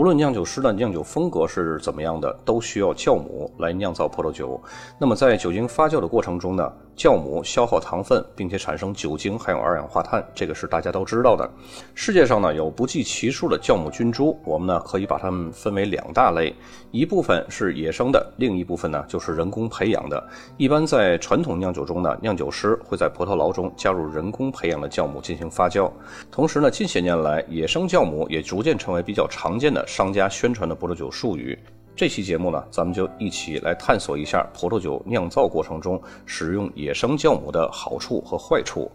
无论酿酒师的酿酒风格是怎么样的，都需要酵母来酿造葡萄酒。那么在酒精发酵的过程中呢，酵母消耗糖分，并且产生酒精，还有二氧化碳，这个是大家都知道的。世界上呢有不计其数的酵母菌株，我们呢可以把它们分为两大类，一部分是野生的，另一部分呢就是人工培养的。一般在传统酿酒中呢，酿酒师会在葡萄牢中加入人工培养的酵母进行发酵。同时呢，近些年来野生酵母也逐渐成为比较常见的。商家宣传的葡萄酒术语。这期节目呢，咱们就一起来探索一下葡萄酒酿造过程中使用野生酵母的好处和坏处。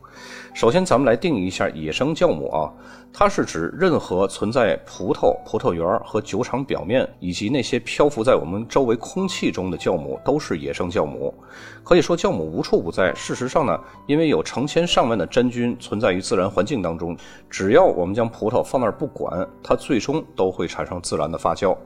首先，咱们来定义一下野生酵母啊，它是指任何存在葡萄、葡萄园和酒厂表面以及那些漂浮在我们周围空气中的酵母都是野生酵母。可以说，酵母无处不在。事实上呢，因为有成千上万的真菌存在于自然环境当中，只要我们将葡萄放那儿不管，它最终都会产生自然的发酵。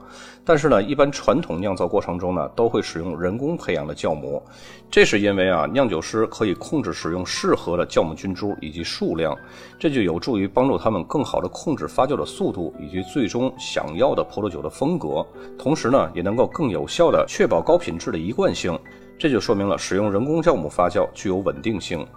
但是呢，一般般传统酿造过程中呢，都会使用人工培养的酵母，这是因为啊，酿酒师可以控制使用适合的酵母菌株以及数量，这就有助于帮助他们更好的控制发酵的速度以及最终想要的葡萄酒的风格，同时呢，也能够更有效的确保高品质的一贯性。这就说明了使用人工酵母发酵具有稳定性，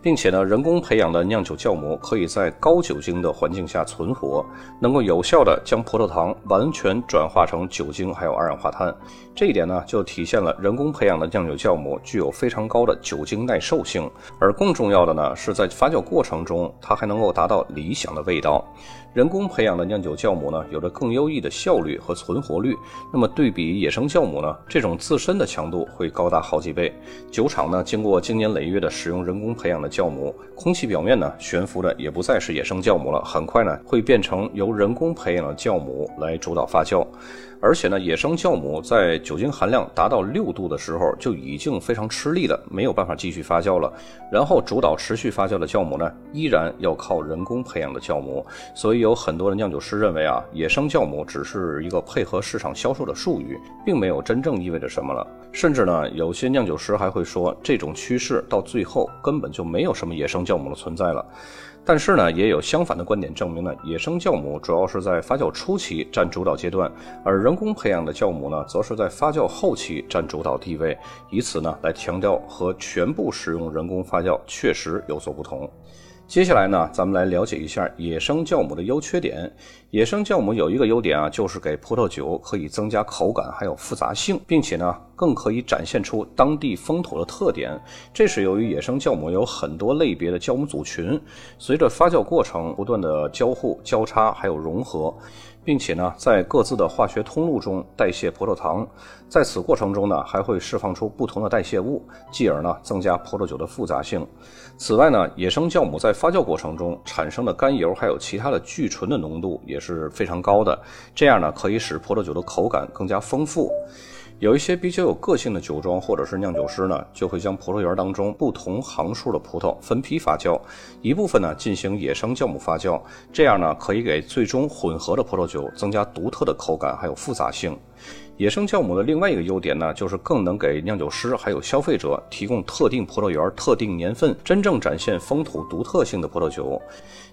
并且呢，人工培养的酿酒酵母可以在高酒精的环境下存活，能够有效的将葡萄糖完全转化成酒精还有二氧化碳。这一点呢，就体现了人工培养的酿酒酵母具有非常高的酒精耐受性。而更重要的呢，是在发酵过程中，它还能够达到理想的味道。人工培养的酿酒酵母呢，有着更优异的效率和存活率。那么对比野生酵母呢，这种自身的强度会高达好几倍。酒厂呢，经过经年累月的使用人工培养的酵母，空气表面呢悬浮的也不再是野生酵母了，很快呢会变成由人工培养的酵母来主导发酵。而且呢，野生酵母在酒精含量达到六度的时候就已经非常吃力了，没有办法继续发酵了。然后主导持续发酵的酵母呢，依然要靠人工培养的酵母。所以有很多的酿酒师认为啊，野生酵母只是一个配合市场销售的术语，并没有真正意味着什么了。甚至呢，有些酿酒师还会说，这种趋势到最后根本就没有什么野生酵母的存在了。但是呢，也有相反的观点证明呢，野生酵母主要是在发酵初期占主导阶段，而人工培养的酵母呢，则是在发酵后期占主导地位，以此呢来强调和全部使用人工发酵确实有所不同。接下来呢，咱们来了解一下野生酵母的优缺点。野生酵母有一个优点啊，就是给葡萄酒可以增加口感还有复杂性，并且呢，更可以展现出当地风土的特点。这是由于野生酵母有很多类别的酵母组群，随着发酵过程不断的交互、交叉还有融合。并且呢，在各自的化学通路中代谢葡萄糖，在此过程中呢，还会释放出不同的代谢物，继而呢，增加葡萄酒的复杂性。此外呢，野生酵母在发酵过程中产生的甘油还有其他的聚醇的浓度也是非常高的，这样呢，可以使葡萄酒的口感更加丰富。有一些比较有个性的酒庄或者是酿酒师呢，就会将葡萄园当中不同行数的葡萄分批发酵，一部分呢进行野生酵母发酵，这样呢可以给最终混合的葡萄酒增加独特的口感还有复杂性。野生酵母的另外一个优点呢，就是更能给酿酒师还有消费者提供特定葡萄园、特定年份、真正展现风土独特性的葡萄酒。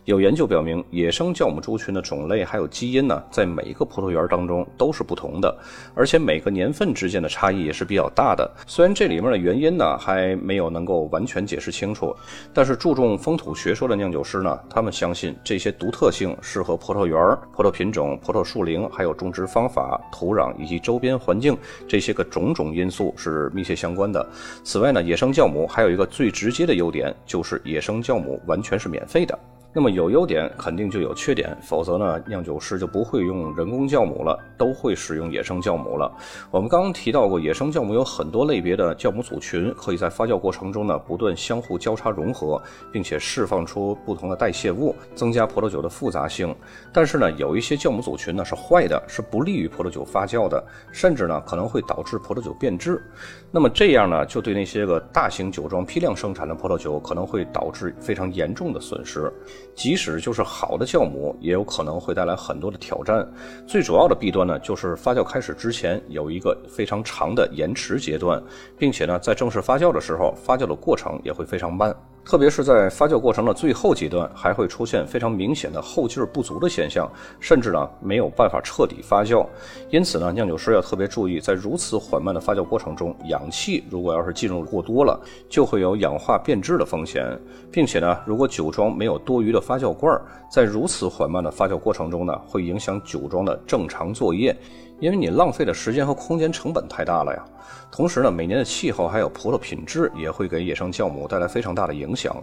有研究表明，野生酵母猪群的种类还有基因呢，在每一个葡萄园当中都是不同的，而且每个年份之间的差异也是比较大的。虽然这里面的原因呢还没有能够完全解释清楚，但是注重风土学说的酿酒师呢，他们相信这些独特性是和葡萄园、葡萄品种、葡萄树龄、还有种植方法、土壤以及周边环境这些个种种因素是密切相关的。此外呢，野生酵母还有一个最直接的优点，就是野生酵母完全是免费的。那么有优点肯定就有缺点，否则呢，酿酒师就不会用人工酵母了，都会使用野生酵母了。我们刚刚提到过，野生酵母有很多类别的酵母组群，可以在发酵过程中呢不断相互交叉融合，并且释放出不同的代谢物，增加葡萄酒的复杂性。但是呢，有一些酵母组群呢是坏的，是不利于葡萄酒发酵的，甚至呢可能会导致葡萄酒变质。那么这样呢，就对那些个大型酒庄批量生产的葡萄酒可能会导致非常严重的损失。即使就是好的酵母，也有可能会带来很多的挑战。最主要的弊端呢，就是发酵开始之前有一个非常长的延迟阶段，并且呢，在正式发酵的时候，发酵的过程也会非常慢。特别是在发酵过程的最后阶段，还会出现非常明显的后劲儿不足的现象，甚至呢没有办法彻底发酵。因此呢，酿酒师要特别注意，在如此缓慢的发酵过程中，氧气如果要是进入过多了，就会有氧化变质的风险，并且呢，如果酒庄没有多余的发酵罐，在如此缓慢的发酵过程中呢，会影响酒庄的正常作业。因为你浪费的时间和空间成本太大了呀。同时呢，每年的气候还有葡萄品质也会给野生酵母带来非常大的影响。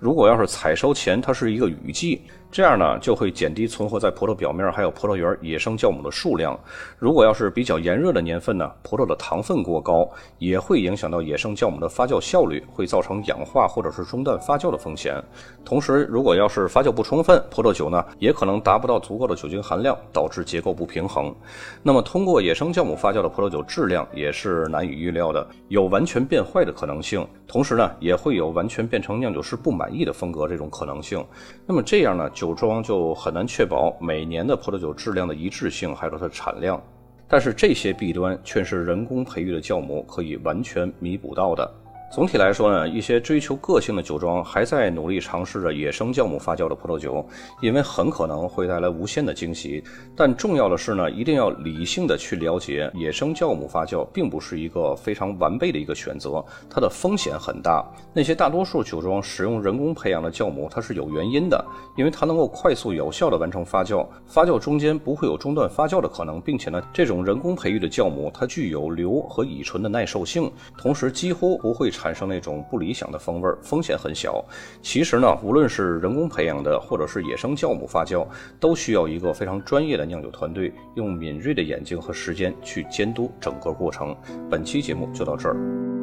如果要是采收前它是一个雨季，这样呢就会减低存活在葡萄表面还有葡萄园野生酵母的数量。如果要是比较炎热的年份呢，葡萄的糖分过高，也会影响到野生酵母的发酵效率，会造成氧化或者是中断发酵的风险。同时，如果要是发酵不充分，葡萄酒呢也可能达不到足够的酒精含量，导致结构不平衡。那么。通过野生酵母发酵的葡萄酒质量也是难以预料的，有完全变坏的可能性，同时呢，也会有完全变成酿酒师不满意的风格这种可能性。那么这样呢，酒庄就很难确保每年的葡萄酒质量的一致性，还有它的产量。但是这些弊端却是人工培育的酵母可以完全弥补到的。总体来说呢，一些追求个性的酒庄还在努力尝试着野生酵母发酵的葡萄酒，因为很可能会带来无限的惊喜。但重要的是呢，一定要理性的去了解，野生酵母发酵并不是一个非常完备的一个选择，它的风险很大。那些大多数酒庄使用人工培养的酵母，它是有原因的，因为它能够快速有效的完成发酵，发酵中间不会有中断发酵的可能，并且呢，这种人工培育的酵母它具有硫和乙醇的耐受性，同时几乎不会。产生那种不理想的风味儿，风险很小。其实呢，无论是人工培养的，或者是野生酵母发酵，都需要一个非常专业的酿酒团队，用敏锐的眼睛和时间去监督整个过程。本期节目就到这儿。